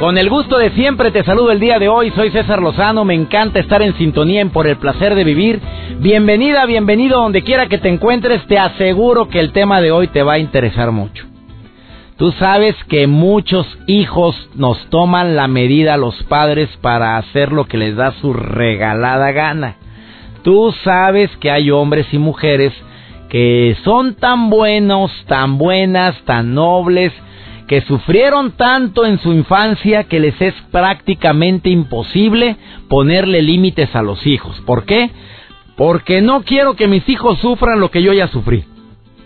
Con el gusto de siempre te saludo el día de hoy, soy César Lozano, me encanta estar en sintonía en Por el placer de vivir. Bienvenida, bienvenido donde quiera que te encuentres, te aseguro que el tema de hoy te va a interesar mucho. Tú sabes que muchos hijos nos toman la medida a los padres para hacer lo que les da su regalada gana. Tú sabes que hay hombres y mujeres que son tan buenos, tan buenas, tan nobles, que sufrieron tanto en su infancia que les es prácticamente imposible ponerle límites a los hijos. ¿Por qué? Porque no quiero que mis hijos sufran lo que yo ya sufrí.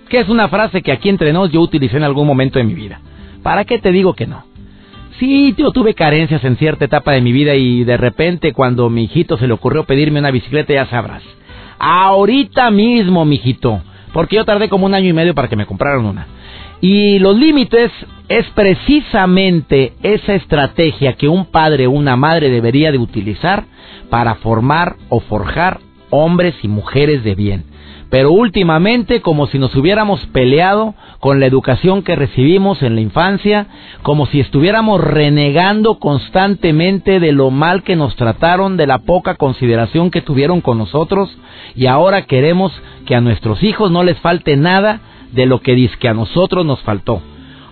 Que es una frase que aquí entre nos yo utilicé en algún momento de mi vida. ¿Para qué te digo que no? Sí, yo tuve carencias en cierta etapa de mi vida y de repente cuando mi hijito se le ocurrió pedirme una bicicleta ya sabrás. Ahorita mismo, mijito, porque yo tardé como un año y medio para que me compraran una. Y los límites es precisamente esa estrategia que un padre o una madre debería de utilizar para formar o forjar hombres y mujeres de bien. Pero últimamente como si nos hubiéramos peleado con la educación que recibimos en la infancia, como si estuviéramos renegando constantemente de lo mal que nos trataron, de la poca consideración que tuvieron con nosotros, y ahora queremos que a nuestros hijos no les falte nada de lo que dice que a nosotros nos faltó.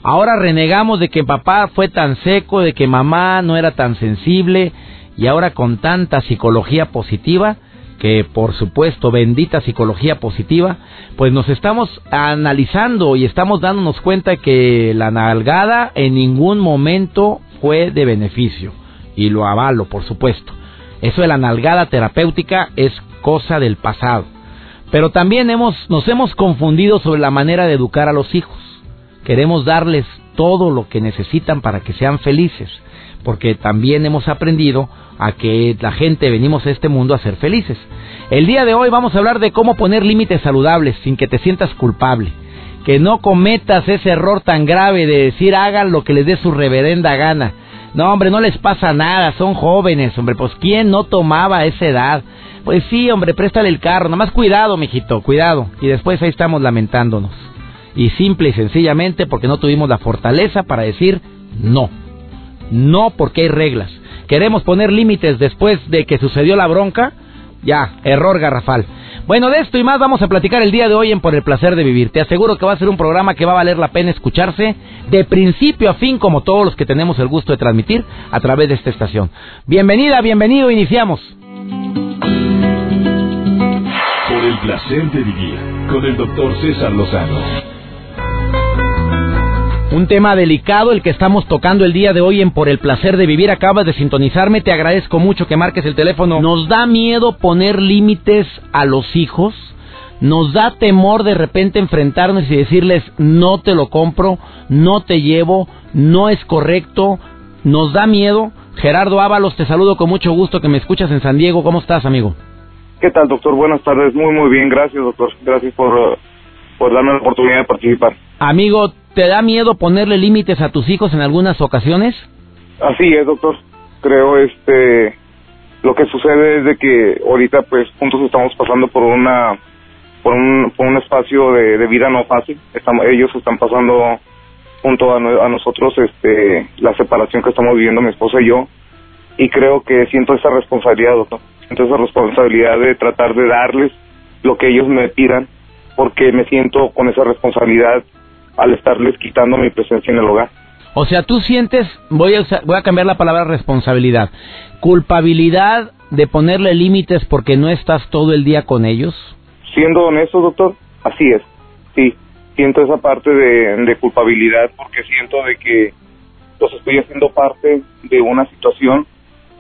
Ahora renegamos de que papá fue tan seco, de que mamá no era tan sensible y ahora con tanta psicología positiva, que por supuesto bendita psicología positiva, pues nos estamos analizando y estamos dándonos cuenta que la nalgada en ningún momento fue de beneficio y lo avalo por supuesto. Eso de la nalgada terapéutica es cosa del pasado. Pero también hemos, nos hemos confundido sobre la manera de educar a los hijos. Queremos darles todo lo que necesitan para que sean felices, porque también hemos aprendido a que la gente venimos a este mundo a ser felices. El día de hoy vamos a hablar de cómo poner límites saludables sin que te sientas culpable. Que no cometas ese error tan grave de decir hagan lo que les dé su reverenda gana. No, hombre, no les pasa nada, son jóvenes, hombre, pues ¿quién no tomaba esa edad? Pues sí, hombre, préstale el carro, nada más cuidado, mijito, cuidado. Y después ahí estamos lamentándonos. Y simple y sencillamente porque no tuvimos la fortaleza para decir no. No porque hay reglas. Queremos poner límites después de que sucedió la bronca. Ya, error garrafal. Bueno, de esto y más vamos a platicar el día de hoy en Por el Placer de Vivir. Te aseguro que va a ser un programa que va a valer la pena escucharse de principio a fin, como todos los que tenemos el gusto de transmitir a través de esta estación. Bienvenida, bienvenido, iniciamos. Por el placer de vivir con el doctor César Lozano. Un tema delicado el que estamos tocando el día de hoy en Por el placer de vivir. Acabas de sintonizarme, te agradezco mucho que marques el teléfono. Nos da miedo poner límites a los hijos. Nos da temor de repente enfrentarnos y decirles no te lo compro, no te llevo, no es correcto. Nos da miedo. Gerardo Ábalos, te saludo con mucho gusto que me escuchas en San Diego. ¿Cómo estás, amigo? ¿Qué tal, doctor? Buenas tardes. Muy, muy bien. Gracias, doctor. Gracias por, por darme la oportunidad de participar. Amigo, ¿te da miedo ponerle límites a tus hijos en algunas ocasiones? Así es, doctor. Creo este lo que sucede es de que ahorita pues juntos estamos pasando por una por un, por un espacio de, vida no fácil. Estamos, ellos están pasando junto a, a nosotros este la separación que estamos viviendo mi esposa y yo y creo que siento esa responsabilidad, doctor entonces esa responsabilidad de tratar de darles lo que ellos me pidan, porque me siento con esa responsabilidad al estarles quitando mi presencia en el hogar. O sea, tú sientes, voy a, voy a cambiar la palabra responsabilidad, culpabilidad de ponerle límites porque no estás todo el día con ellos. Siendo honesto, doctor, así es. Sí, siento esa parte de, de culpabilidad porque siento de que los estoy haciendo parte de una situación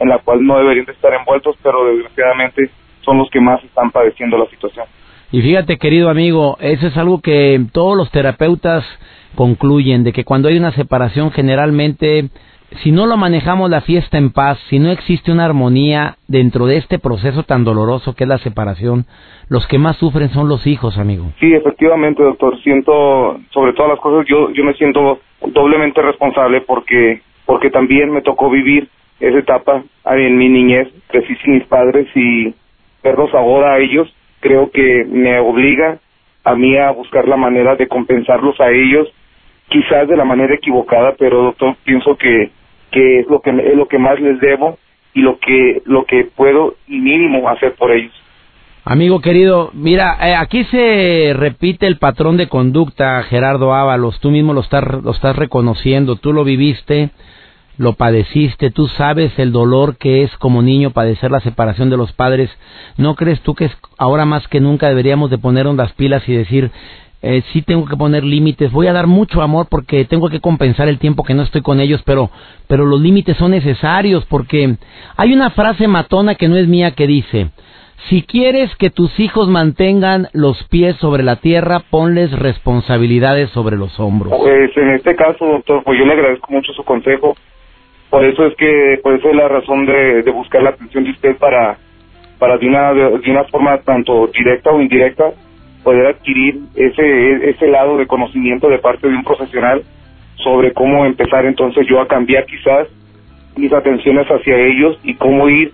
en la cual no deberían de estar envueltos, pero desgraciadamente son los que más están padeciendo la situación. Y fíjate, querido amigo, eso es algo que todos los terapeutas concluyen de que cuando hay una separación generalmente si no lo manejamos la fiesta en paz, si no existe una armonía dentro de este proceso tan doloroso que es la separación, los que más sufren son los hijos, amigo. Sí, efectivamente, doctor. Siento, sobre todas las cosas, yo, yo me siento doblemente responsable porque, porque también me tocó vivir esa etapa en mi niñez. Crecí sin mis padres y verlos ahora a ellos, creo que me obliga a mí a buscar la manera de compensarlos a ellos, quizás de la manera equivocada, pero doctor, pienso que que es lo que es lo que más les debo y lo que lo que puedo y mínimo hacer por ellos. Amigo querido, mira, eh, aquí se repite el patrón de conducta, Gerardo Ábalos, tú mismo lo estás, lo estás reconociendo, tú lo viviste, lo padeciste, tú sabes el dolor que es como niño padecer la separación de los padres. ¿No crees tú que es ahora más que nunca deberíamos de ponernos las pilas y decir, eh, sí tengo que poner límites, voy a dar mucho amor porque tengo que compensar el tiempo que no estoy con ellos, pero, pero los límites son necesarios porque hay una frase matona que no es mía que dice, si quieres que tus hijos mantengan los pies sobre la tierra, ponles responsabilidades sobre los hombros. Pues en este caso, doctor, pues yo le agradezco mucho su consejo. Por eso es que, por eso es la razón de, de buscar la atención de usted para, para de una, de una forma tanto directa o indirecta, poder adquirir ese, ese lado de conocimiento de parte de un profesional sobre cómo empezar entonces yo a cambiar quizás mis atenciones hacia ellos y cómo ir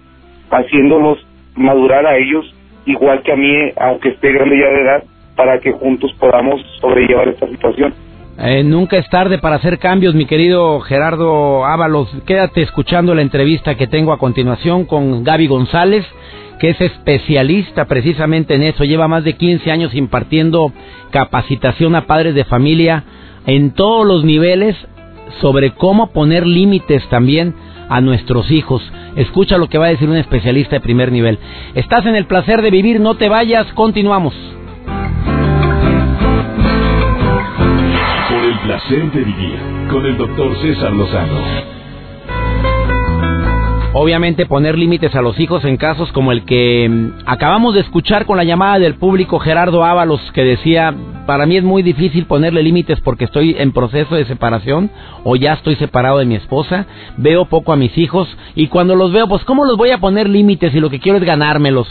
haciéndolos madurar a ellos igual que a mí, aunque esté grande ya de edad, para que juntos podamos sobrellevar esta situación. Eh, nunca es tarde para hacer cambios, mi querido Gerardo Ábalos. Quédate escuchando la entrevista que tengo a continuación con Gaby González que es especialista precisamente en eso, lleva más de 15 años impartiendo capacitación a padres de familia en todos los niveles sobre cómo poner límites también a nuestros hijos. Escucha lo que va a decir un especialista de primer nivel. Estás en el placer de vivir, no te vayas, continuamos. Placer de vivir con el doctor César Lozano. Obviamente poner límites a los hijos en casos como el que mm, acabamos de escuchar con la llamada del público Gerardo Ábalos que decía, para mí es muy difícil ponerle límites porque estoy en proceso de separación o ya estoy separado de mi esposa, veo poco a mis hijos y cuando los veo, pues ¿cómo los voy a poner límites si lo que quiero es ganármelos?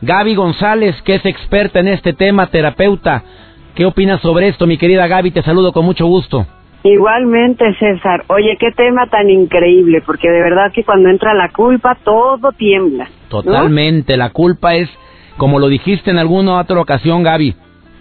Gaby González, que es experta en este tema, terapeuta, ¿qué opinas sobre esto, mi querida Gaby? Te saludo con mucho gusto. Igualmente, César. Oye, qué tema tan increíble, porque de verdad que cuando entra la culpa todo tiembla. Totalmente, la culpa es, como lo dijiste en alguna otra ocasión, Gaby,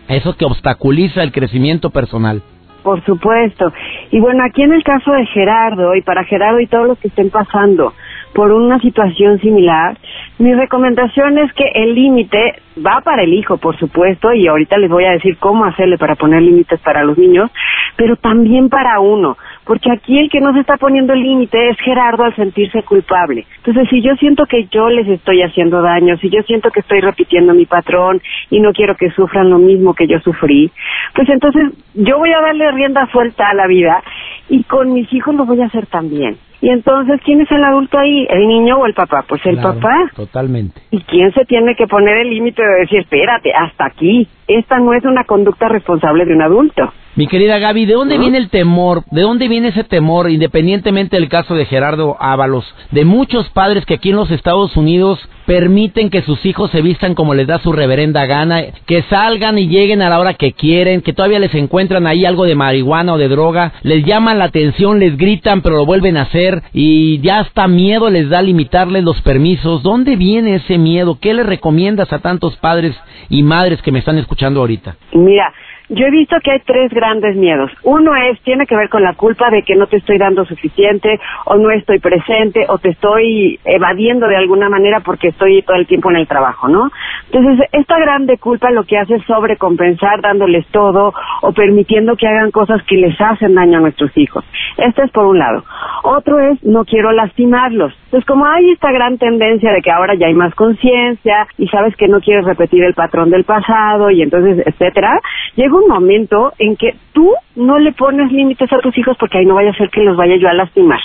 eso que obstaculiza el crecimiento personal. Por supuesto. Y bueno, aquí en el caso de Gerardo, y para Gerardo y todos los que estén pasando por una situación similar, mi recomendación es que el límite va para el hijo, por supuesto, y ahorita les voy a decir cómo hacerle para poner límites para los niños, pero también para uno, porque aquí el que no se está poniendo el límite es Gerardo al sentirse culpable. Entonces, si yo siento que yo les estoy haciendo daño, si yo siento que estoy repitiendo mi patrón y no quiero que sufran lo mismo que yo sufrí, pues entonces yo voy a darle rienda suelta a la vida y con mis hijos lo voy a hacer también. Y entonces, ¿quién es el adulto ahí? ¿El niño o el papá? Pues el papá. Totalmente. ¿Y quién se tiene que poner el límite de decir, espérate, hasta aquí? Esta no es una conducta responsable de un adulto. Mi querida Gaby, ¿de dónde viene el temor? ¿De dónde viene ese temor, independientemente del caso de Gerardo Ábalos, de muchos padres que aquí en los Estados Unidos permiten que sus hijos se vistan como les da su reverenda gana, que salgan y lleguen a la hora que quieren, que todavía les encuentran ahí algo de marihuana o de droga, les llaman la atención, les gritan, pero lo vuelven a hacer y ya hasta miedo les da limitarles los permisos. ¿Dónde viene ese miedo? ¿Qué le recomiendas a tantos padres y madres que me están escuchando ahorita? Mira, yo he visto que hay tres grandes miedos. Uno es, tiene que ver con la culpa de que no te estoy dando suficiente, o no estoy presente, o te estoy evadiendo de alguna manera porque estoy todo el tiempo en el trabajo, ¿no? Entonces, esta grande culpa lo que hace es sobrecompensar dándoles todo, o permitiendo que hagan cosas que les hacen daño a nuestros hijos. Este es por un lado. Otro es, no quiero lastimarlos. Entonces, como hay esta gran tendencia de que ahora ya hay más conciencia, y sabes que no quieres repetir el patrón del pasado, y entonces, etcétera, llega un momento en que tú no le pones límites a tus hijos porque ahí no vaya a ser que los vaya yo a lastimar.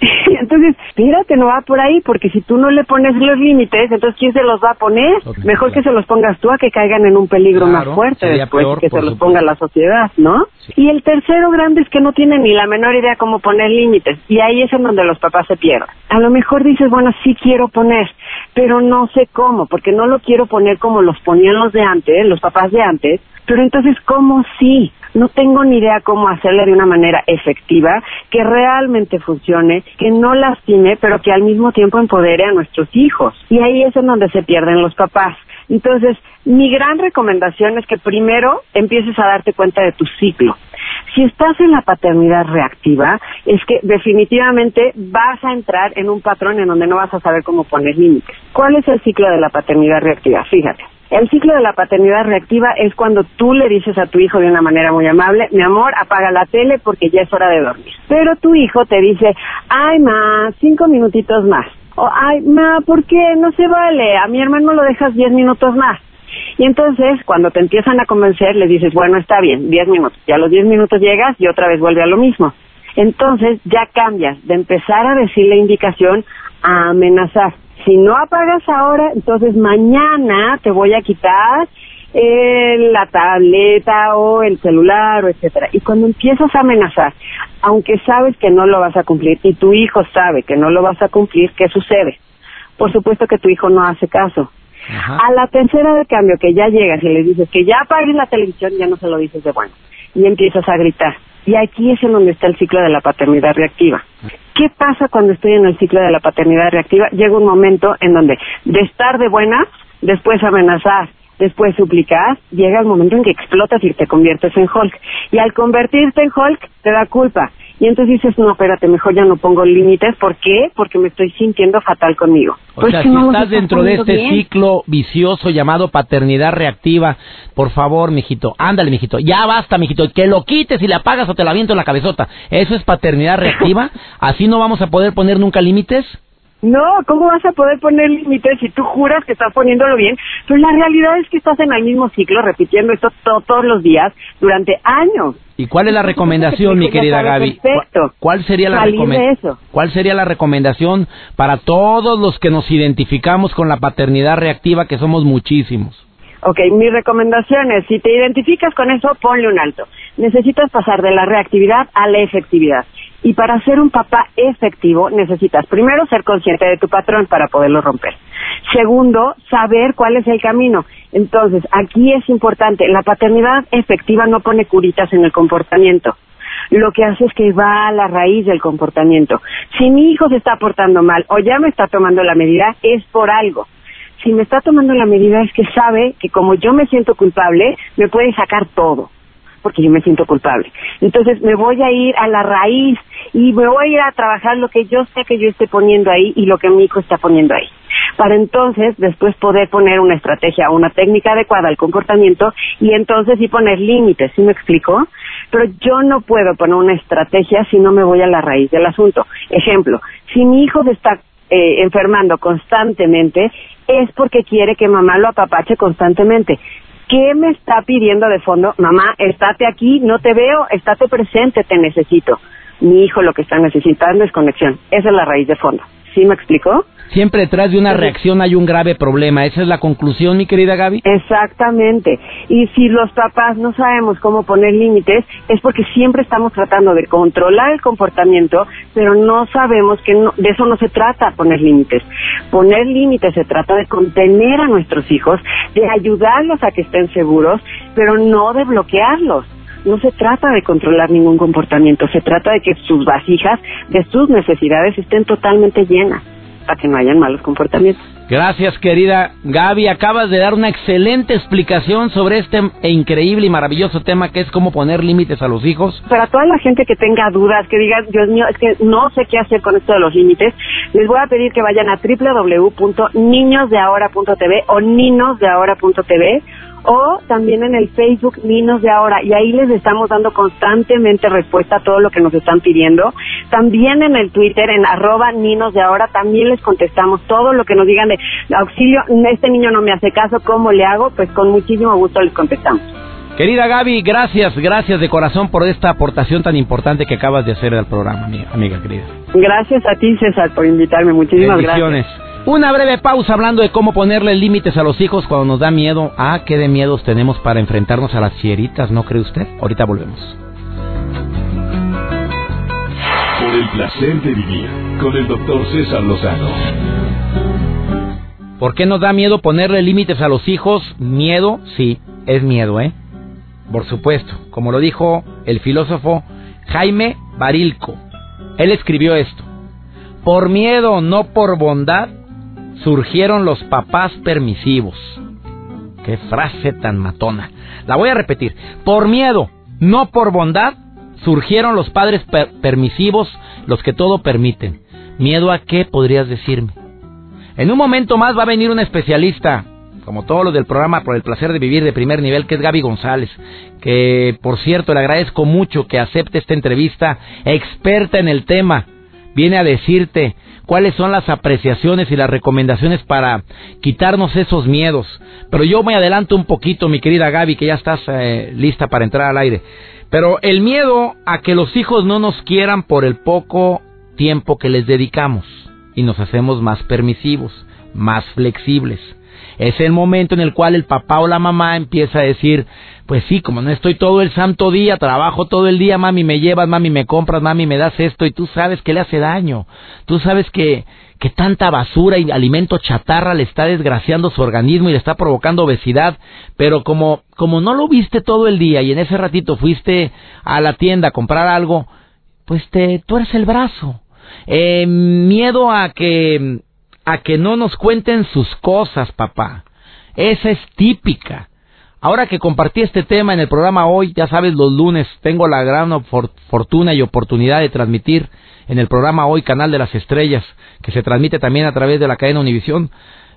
entonces, espérate, no va por ahí, porque si tú no le pones los límites, entonces ¿quién se los va a poner? Mejor que se los pongas tú a que caigan en un peligro más fuerte después que se los ponga la sociedad, ¿no? Y el tercero grande es que no tiene ni la menor idea cómo poner límites, y ahí es en donde los papás se pierden. A lo mejor dices, bueno, sí quiero poner, pero no sé cómo, porque no lo quiero poner como los ponían los de antes, los papás de antes, pero entonces, ¿cómo sí? No tengo ni idea cómo hacerle de una manera efectiva, que realmente funcione, que no lastime, pero que al mismo tiempo empodere a nuestros hijos. Y ahí es en donde se pierden los papás. Entonces, mi gran recomendación es que primero empieces a darte cuenta de tu ciclo. Si estás en la paternidad reactiva, es que definitivamente vas a entrar en un patrón en donde no vas a saber cómo poner límites. ¿Cuál es el ciclo de la paternidad reactiva? Fíjate. El ciclo de la paternidad reactiva es cuando tú le dices a tu hijo de una manera muy amable, mi amor, apaga la tele porque ya es hora de dormir. Pero tu hijo te dice, ay, ma, cinco minutitos más. O, ay, ma, ¿por qué? No se vale. A mi hermano lo dejas diez minutos más. Y entonces, cuando te empiezan a convencer, le dices, bueno, está bien, diez minutos. Y a los diez minutos llegas y otra vez vuelve a lo mismo. Entonces, ya cambias de empezar a decir la indicación a amenazar. Si no apagas ahora, entonces mañana te voy a quitar eh, la tableta o el celular o etcétera. Y cuando empiezas a amenazar, aunque sabes que no lo vas a cumplir y tu hijo sabe que no lo vas a cumplir, ¿qué sucede? Por supuesto que tu hijo no hace caso. A la tercera de cambio que ya llegas y le dices que ya apagues la televisión, ya no se lo dices de bueno. Y empiezas a gritar. Y aquí es en donde está el ciclo de la paternidad reactiva. ¿Qué pasa cuando estoy en el ciclo de la paternidad reactiva? Llega un momento en donde de estar de buenas, después amenazar, después suplicar, llega el momento en que explotas y te conviertes en Hulk. Y al convertirte en Hulk, te da culpa. Y entonces dices, no, espérate, mejor ya no pongo límites. ¿Por qué? Porque me estoy sintiendo fatal conmigo. O pues sea, si estás dentro de este ciclo vicioso llamado paternidad reactiva, por favor, mijito, ándale, mijito, ya basta, mijito, que lo quites y le apagas o te la viento en la cabezota. ¿Eso es paternidad reactiva? ¿Así no vamos a poder poner nunca límites? No, ¿cómo vas a poder poner límites si tú juras que estás poniéndolo bien? Pues la realidad es que estás en el mismo ciclo repitiendo esto todos los días durante años. ¿Y cuál es la recomendación, mi querida Gaby? ¿Cuál sería la recomendación? ¿Cuál sería la recomendación para todos los que nos identificamos con la paternidad reactiva, que somos muchísimos? Ok, mi recomendación es, si te identificas con eso, ponle un alto. Necesitas pasar de la reactividad a la efectividad. Y para ser un papá efectivo necesitas primero ser consciente de tu patrón para poderlo romper. Segundo, saber cuál es el camino. Entonces, aquí es importante, la paternidad efectiva no pone curitas en el comportamiento. Lo que hace es que va a la raíz del comportamiento. Si mi hijo se está portando mal o ya me está tomando la medida, es por algo si me está tomando la medida es que sabe que como yo me siento culpable, me puede sacar todo porque yo me siento culpable. Entonces me voy a ir a la raíz y me voy a ir a trabajar lo que yo sé que yo esté poniendo ahí y lo que mi hijo está poniendo ahí. Para entonces después poder poner una estrategia, una técnica adecuada al comportamiento y entonces sí poner límites, ¿sí me explico? Pero yo no puedo poner una estrategia si no me voy a la raíz del asunto. Ejemplo, si mi hijo se está eh, enfermando constantemente, es porque quiere que mamá lo apapache constantemente. ¿Qué me está pidiendo de fondo? Mamá, estate aquí, no te veo, estate presente, te necesito. Mi hijo lo que está necesitando es conexión. Esa es la raíz de fondo. ¿Sí me explicó? Siempre detrás de una reacción hay un grave problema. ¿Esa es la conclusión, mi querida Gaby? Exactamente. Y si los papás no sabemos cómo poner límites, es porque siempre estamos tratando de controlar el comportamiento, pero no sabemos que de eso no se trata poner límites. Poner límites se trata de contener a nuestros hijos, de ayudarlos a que estén seguros, pero no de bloquearlos no se trata de controlar ningún comportamiento, se trata de que sus vasijas de sus necesidades estén totalmente llenas para que no hayan malos comportamientos. Gracias, querida Gaby. Acabas de dar una excelente explicación sobre este increíble y maravilloso tema que es cómo poner límites a los hijos. Para toda la gente que tenga dudas, que diga, Dios mío, es que no sé qué hacer con esto de los límites, les voy a pedir que vayan a www.niñosdeahora.tv o ninosdeahora.tv o también en el Facebook Ninos de Ahora y ahí les estamos dando constantemente respuesta a todo lo que nos están pidiendo. También en el Twitter en arroba Ninos de Ahora también les contestamos todo lo que nos digan de auxilio, este niño no me hace caso, ¿cómo le hago? Pues con muchísimo gusto les contestamos. Querida Gaby, gracias, gracias de corazón por esta aportación tan importante que acabas de hacer al programa, amiga, amiga querida. Gracias a ti, César, por invitarme. Muchísimas gracias. Una breve pausa hablando de cómo ponerle límites a los hijos cuando nos da miedo. Ah, qué de miedos tenemos para enfrentarnos a las fieritas, ¿no cree usted? Ahorita volvemos. Por el placer de vivir con el doctor César Lozano. ¿Por qué nos da miedo ponerle límites a los hijos? Miedo, sí, es miedo, ¿eh? Por supuesto, como lo dijo el filósofo Jaime Barilco. Él escribió esto. Por miedo, no por bondad, surgieron los papás permisivos. Qué frase tan matona. La voy a repetir. Por miedo, no por bondad, surgieron los padres permisivos, los que todo permiten. ¿Miedo a qué podrías decirme? En un momento más va a venir un especialista, como todo lo del programa por el placer de vivir de primer nivel, que es Gaby González, que por cierto le agradezco mucho que acepte esta entrevista, experta en el tema. Viene a decirte cuáles son las apreciaciones y las recomendaciones para quitarnos esos miedos. Pero yo me adelanto un poquito, mi querida Gaby, que ya estás eh, lista para entrar al aire. Pero el miedo a que los hijos no nos quieran por el poco tiempo que les dedicamos y nos hacemos más permisivos, más flexibles. Es el momento en el cual el papá o la mamá empieza a decir, pues sí, como no estoy todo el santo día, trabajo todo el día, mami me llevas, mami me compras, mami me das esto y tú sabes que le hace daño. Tú sabes que que tanta basura y alimento chatarra le está desgraciando su organismo y le está provocando obesidad, pero como como no lo viste todo el día y en ese ratito fuiste a la tienda a comprar algo, pues te tú eres el brazo. Eh, miedo a que a que no nos cuenten sus cosas, papá. Esa es típica. Ahora que compartí este tema en el programa hoy, ya sabes, los lunes tengo la gran fortuna y oportunidad de transmitir en el programa hoy Canal de las Estrellas, que se transmite también a través de la cadena Univisión.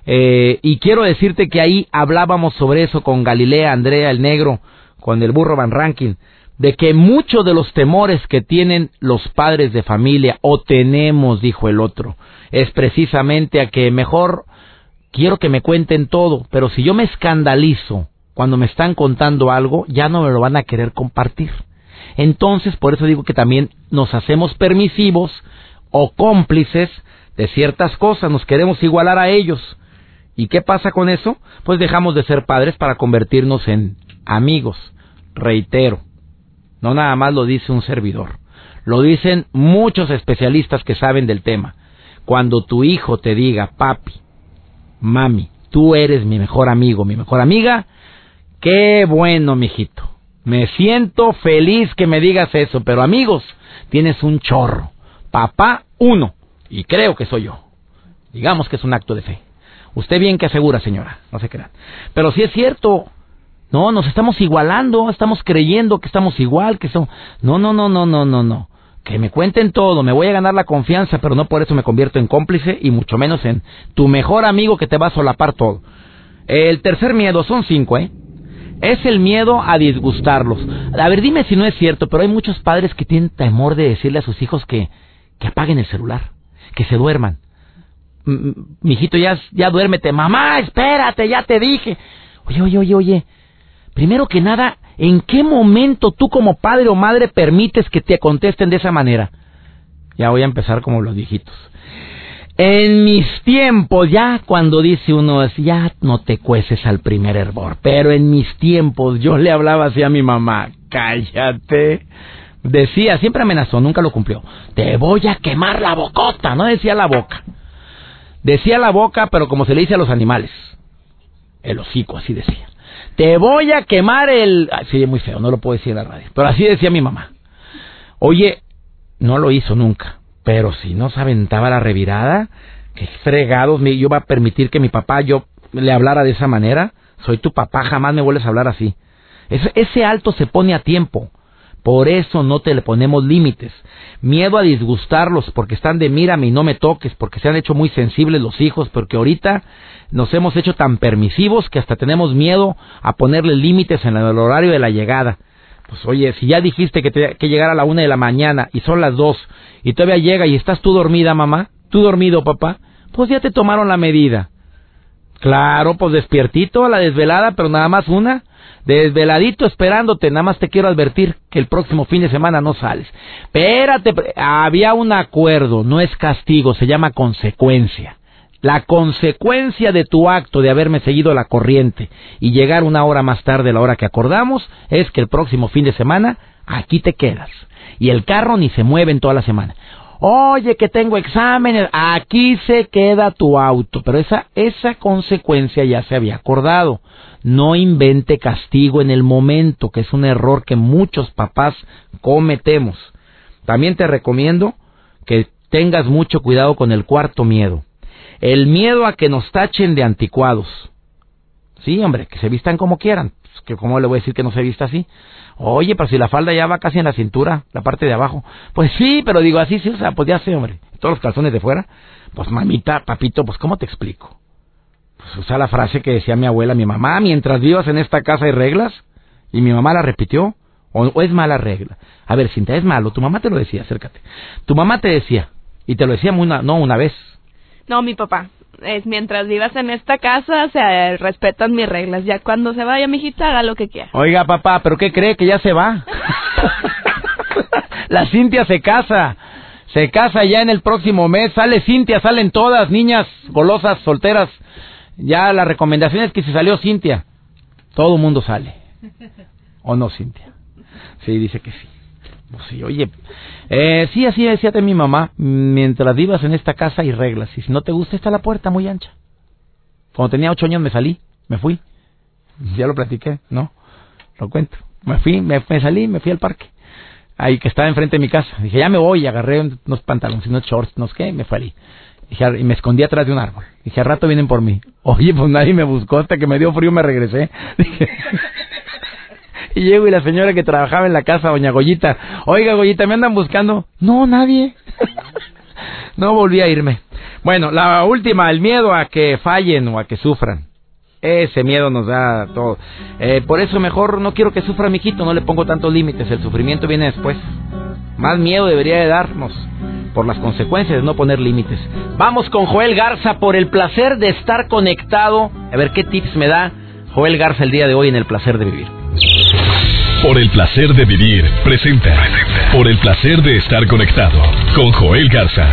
Eh, y quiero decirte que ahí hablábamos sobre eso con Galilea, Andrea, el negro, con el burro Van Ranking, de que muchos de los temores que tienen los padres de familia, o tenemos, dijo el otro, es precisamente a que mejor quiero que me cuenten todo, pero si yo me escandalizo, cuando me están contando algo, ya no me lo van a querer compartir. Entonces, por eso digo que también nos hacemos permisivos o cómplices de ciertas cosas, nos queremos igualar a ellos. ¿Y qué pasa con eso? Pues dejamos de ser padres para convertirnos en amigos. Reitero, no nada más lo dice un servidor, lo dicen muchos especialistas que saben del tema. Cuando tu hijo te diga, papi, mami, tú eres mi mejor amigo, mi mejor amiga, Qué bueno, mijito. Me siento feliz que me digas eso, pero amigos, tienes un chorro. Papá, uno. Y creo que soy yo. Digamos que es un acto de fe. Usted bien que asegura, señora, no se crean. Pero si es cierto, no, nos estamos igualando, estamos creyendo que estamos igual, que son... No, no, no, no, no, no, no. Que me cuenten todo, me voy a ganar la confianza, pero no por eso me convierto en cómplice y mucho menos en tu mejor amigo que te va a solapar todo. El tercer miedo, son cinco, ¿eh? Es el miedo a disgustarlos. A ver, dime si no es cierto, pero hay muchos padres que tienen temor de decirle a sus hijos que, que apaguen el celular, que se duerman. Mijito, ya, ya duérmete. Mamá, espérate, ya te dije. Oye, oye, oye, oye. Primero que nada, ¿en qué momento tú como padre o madre permites que te contesten de esa manera? Ya voy a empezar como los viejitos. En mis tiempos, ya cuando dice uno es, ya no te cueces al primer hervor, pero en mis tiempos yo le hablaba así a mi mamá, cállate. Decía, siempre amenazó, nunca lo cumplió. Te voy a quemar la bocota, no decía la boca. Decía la boca, pero como se le dice a los animales. El hocico, así decía. Te voy a quemar el... Sí, es muy feo, no lo puedo decir en la radio. Pero así decía mi mamá. Oye, no lo hizo nunca. Pero si no se aventaba la revirada, qué fregados, yo iba a permitir que mi papá yo le hablara de esa manera. Soy tu papá, jamás me vuelves a hablar así. Ese, ese alto se pone a tiempo. Por eso no te le ponemos límites. Miedo a disgustarlos porque están de mírame y no me toques, porque se han hecho muy sensibles los hijos, porque ahorita nos hemos hecho tan permisivos que hasta tenemos miedo a ponerle límites en el horario de la llegada. Pues oye, si ya dijiste que, te, que llegara a la una de la mañana y son las dos y todavía llega y estás tú dormida, mamá, tú dormido, papá, pues ya te tomaron la medida. Claro, pues despiertito a la desvelada, pero nada más una. desveladito esperándote, nada más te quiero advertir que el próximo fin de semana no sales. Espérate, había un acuerdo, no es castigo, se llama consecuencia. La consecuencia de tu acto de haberme seguido la corriente y llegar una hora más tarde a la hora que acordamos es que el próximo fin de semana aquí te quedas. Y el carro ni se mueve en toda la semana. Oye, que tengo exámenes, aquí se queda tu auto. Pero esa, esa consecuencia ya se había acordado. No invente castigo en el momento, que es un error que muchos papás cometemos. También te recomiendo que tengas mucho cuidado con el cuarto miedo. El miedo a que nos tachen de anticuados. Sí, hombre, que se vistan como quieran. Pues, que ¿Cómo le voy a decir que no se vista así? Oye, pero si la falda ya va casi en la cintura, la parte de abajo. Pues sí, pero digo así, sí, o sea, pues ya sé, hombre. Todos los calzones de fuera. Pues mamita, papito, pues ¿cómo te explico? Pues usa la frase que decía mi abuela, mi mamá, mientras vivas en esta casa hay reglas. Y mi mamá la repitió. O, es mala regla. A ver, Cinta, es malo. Tu mamá te lo decía, acércate. Tu mamá te decía, y te lo decía una, no una vez, no, mi papá. Es mientras vivas en esta casa, se respetan mis reglas. Ya cuando se vaya, mi hijita, haga lo que quiera. Oiga, papá, ¿pero qué cree que ya se va? La Cintia se casa. Se casa ya en el próximo mes. Sale Cintia, salen todas, niñas golosas, solteras. Ya la recomendación es que si salió Cintia, todo el mundo sale. ¿O no, Cintia? Sí, dice que sí. Pues sí, oye, eh, sí, así decía mi mamá, mientras vivas en esta casa hay reglas, y si no te gusta está la puerta muy ancha. Cuando tenía ocho años me salí, me fui, ya lo platiqué, ¿no? Lo cuento. Me fui, me, salí, me fui al parque, ahí que estaba enfrente de mi casa. Dije, ya me voy, agarré unos pantalones, unos shorts, no sé qué, y me salí. Y me escondí atrás de un árbol. Dije, al rato vienen por mí. Oye, pues nadie me buscó hasta que me dio frío me regresé. Dije, y llego y la señora que trabajaba en la casa, doña Goyita, oiga Goyita, ¿me andan buscando? No, nadie. no volví a irme. Bueno, la última, el miedo a que fallen o a que sufran. Ese miedo nos da todo. Eh, por eso mejor no quiero que sufra mi hijito, no le pongo tantos límites, el sufrimiento viene después. Más miedo debería de darnos por las consecuencias de no poner límites. Vamos con Joel Garza por el placer de estar conectado. A ver qué tips me da Joel Garza el día de hoy en el placer de vivir. Por el placer de vivir, presenta. Por el placer de estar conectado con Joel Garza.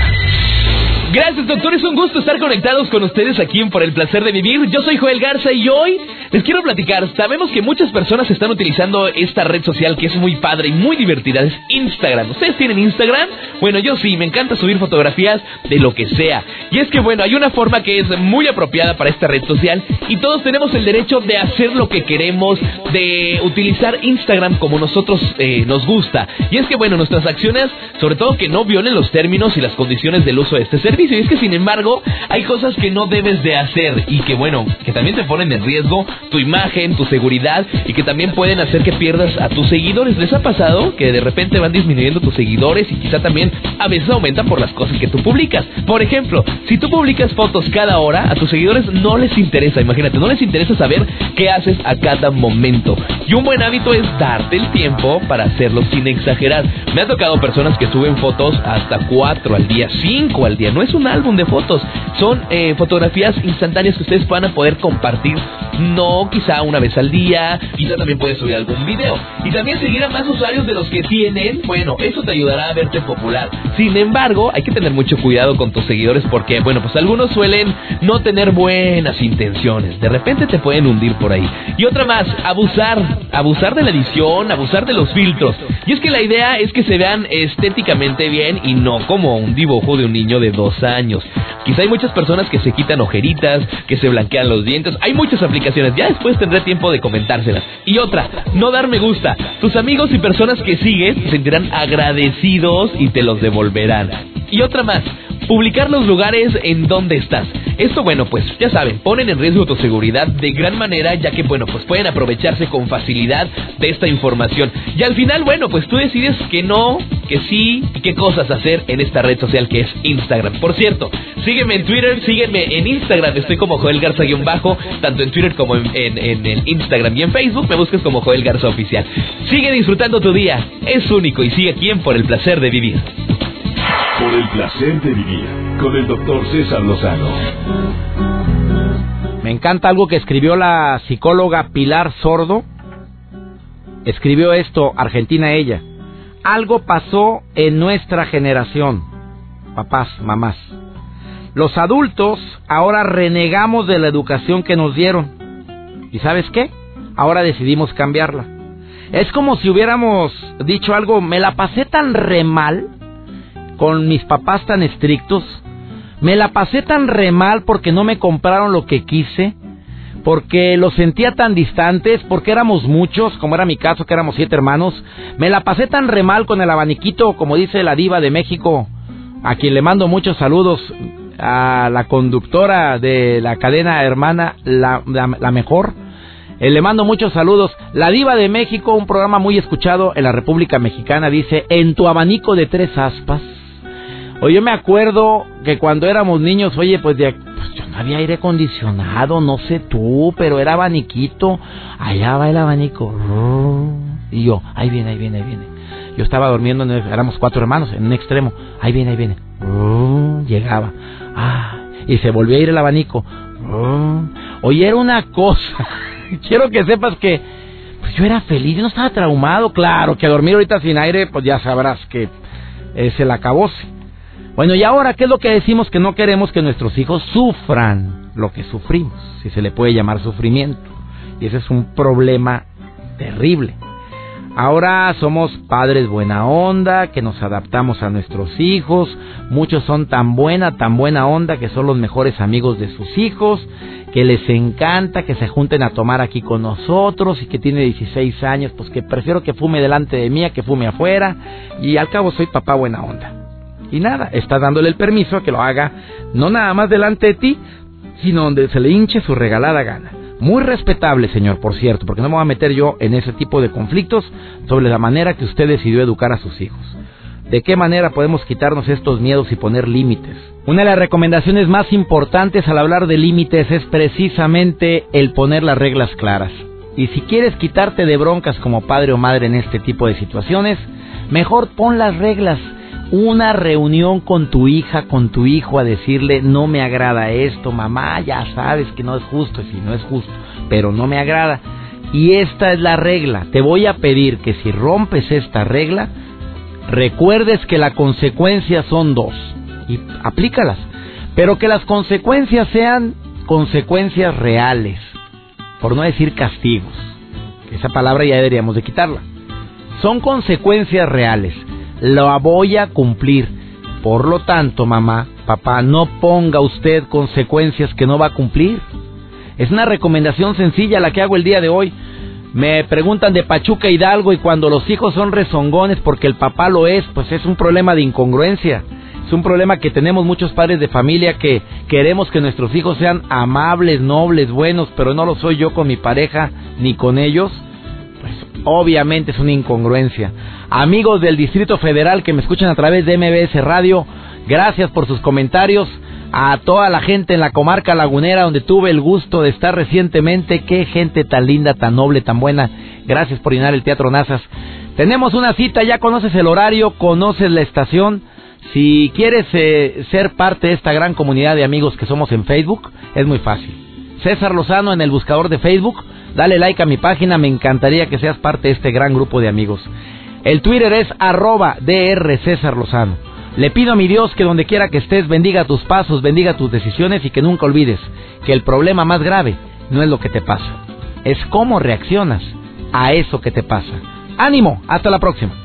Gracias, doctor. Es un gusto estar conectados con ustedes aquí en Por el Placer de Vivir. Yo soy Joel Garza y hoy les quiero platicar. Sabemos que muchas personas están utilizando esta red social que es muy padre y muy divertida. Es Instagram. ¿Ustedes tienen Instagram? Bueno, yo sí. Me encanta subir fotografías de lo que sea. Y es que, bueno, hay una forma que es muy apropiada para esta red social y todos tenemos el derecho de hacer lo que queremos, de utilizar Instagram como nosotros eh, nos gusta. Y es que, bueno, nuestras acciones, sobre todo que no violen los términos y las condiciones del uso de este servicio. Y es que sin embargo hay cosas que no debes de hacer y que bueno, que también te ponen en riesgo tu imagen, tu seguridad y que también pueden hacer que pierdas a tus seguidores. ¿Les ha pasado que de repente van disminuyendo tus seguidores y quizá también a veces aumentan por las cosas que tú publicas? Por ejemplo, si tú publicas fotos cada hora, a tus seguidores no les interesa, imagínate, no les interesa saber qué haces a cada momento. Y un buen hábito es darte el tiempo para hacerlo sin exagerar. Me ha tocado personas que suben fotos hasta cuatro al día, cinco al día. No es un álbum de fotos. Son eh, fotografías instantáneas que ustedes van a poder compartir, no quizá una vez al día, quizá también puedes subir algún video. Y también seguir a más usuarios de los que tienen, bueno, eso te ayudará a verte popular. Sin embargo, hay que tener mucho cuidado con tus seguidores porque, bueno, pues algunos suelen no tener buenas intenciones. De repente te pueden hundir por ahí. Y otra más, abusar, abusar de la edición, abusar de los filtros. Y es que la idea es que se vean estéticamente bien y no como un dibujo de un niño de dos años. Quizá hay muchas personas que se quitan ojeritas, que se blanquean los dientes. Hay muchas aplicaciones. Ya después tendré tiempo de comentárselas. Y otra, no dar me gusta. Tus amigos y personas que sigues se sentirán agradecidos y te los devolverán. Y otra más, publicar los lugares en donde estás. Esto, bueno, pues ya saben, ponen en riesgo tu seguridad de gran manera, ya que, bueno, pues pueden aprovecharse con facilidad de esta información. Y al final, bueno, pues tú decides que no, que sí y qué cosas hacer en esta red social que es Instagram. Por cierto, sígueme en Twitter, sígueme en Instagram, estoy como Joel Garza-bajo, tanto en Twitter como en, en, Instagram y en Facebook me buscas como Joel Garza Oficial. Sigue disfrutando tu día, es único y sigue aquí Por el Placer de Vivir. Por el placer de vivir con el doctor César Lozano. Me encanta algo que escribió la psicóloga Pilar Sordo escribió esto, Argentina ella. Algo pasó en nuestra generación, papás, mamás. Los adultos ahora renegamos de la educación que nos dieron. ¿Y sabes qué? Ahora decidimos cambiarla. Es como si hubiéramos dicho algo, me la pasé tan re mal, con mis papás tan estrictos, me la pasé tan re mal porque no me compraron lo que quise, porque los sentía tan distantes, porque éramos muchos, como era mi caso, que éramos siete hermanos. Me la pasé tan re mal con el abaniquito, como dice la diva de México, a quien le mando muchos saludos, a la conductora de la cadena hermana, la, mejor. Eh, le mando muchos saludos. La Diva de México, un programa muy escuchado en la República Mexicana, dice, en tu abanico de tres aspas. Oye, yo me acuerdo que cuando éramos niños, oye, pues de, no había aire acondicionado, no sé tú, pero era abaniquito. Allá va el abanico. Y yo, ahí viene, ahí viene, ahí viene. Yo estaba durmiendo, éramos cuatro hermanos, en un extremo. Ahí viene, ahí viene. Llegaba. Ah, y se volvió a ir el abanico. Oye, era una cosa. Quiero que sepas que pues yo era feliz, yo no estaba traumado. Claro, que dormir ahorita sin aire, pues ya sabrás que es el acabose. Bueno, y ahora, ¿qué es lo que decimos que no queremos que nuestros hijos sufran lo que sufrimos? Si se le puede llamar sufrimiento. Y ese es un problema terrible. Ahora somos padres buena onda, que nos adaptamos a nuestros hijos. Muchos son tan buena, tan buena onda que son los mejores amigos de sus hijos, que les encanta que se junten a tomar aquí con nosotros y que tiene 16 años, pues que prefiero que fume delante de mí a que fume afuera. Y al cabo soy papá buena onda. Y nada, está dándole el permiso a que lo haga no nada más delante de ti, sino donde se le hinche su regalada gana. Muy respetable, señor, por cierto, porque no me voy a meter yo en ese tipo de conflictos sobre la manera que usted decidió educar a sus hijos. ¿De qué manera podemos quitarnos estos miedos y poner límites? Una de las recomendaciones más importantes al hablar de límites es precisamente el poner las reglas claras. Y si quieres quitarte de broncas como padre o madre en este tipo de situaciones, mejor pon las reglas una reunión con tu hija, con tu hijo, a decirle, no me agrada esto, mamá, ya sabes que no es justo, si no es justo, pero no me agrada. Y esta es la regla. Te voy a pedir que si rompes esta regla, recuerdes que la consecuencia son dos y aplícalas. Pero que las consecuencias sean consecuencias reales, por no decir castigos. Esa palabra ya deberíamos de quitarla. Son consecuencias reales lo voy a cumplir. Por lo tanto, mamá, papá, no ponga usted consecuencias que no va a cumplir. Es una recomendación sencilla la que hago el día de hoy. Me preguntan de Pachuca Hidalgo y cuando los hijos son rezongones porque el papá lo es, pues es un problema de incongruencia. Es un problema que tenemos muchos padres de familia que queremos que nuestros hijos sean amables, nobles, buenos, pero no lo soy yo con mi pareja ni con ellos. Obviamente es una incongruencia amigos del Distrito Federal que me escuchan a través de MBS Radio, gracias por sus comentarios. A toda la gente en la comarca lagunera donde tuve el gusto de estar recientemente, qué gente tan linda, tan noble, tan buena. Gracias por llenar el Teatro Nazas. Tenemos una cita, ya conoces el horario, conoces la estación. Si quieres eh, ser parte de esta gran comunidad de amigos que somos en Facebook, es muy fácil. César Lozano en el buscador de Facebook, dale like a mi página, me encantaría que seas parte de este gran grupo de amigos. El Twitter es arroba DR César Lozano. Le pido a mi Dios que donde quiera que estés bendiga tus pasos, bendiga tus decisiones y que nunca olvides que el problema más grave no es lo que te pasa, es cómo reaccionas a eso que te pasa. Ánimo, hasta la próxima.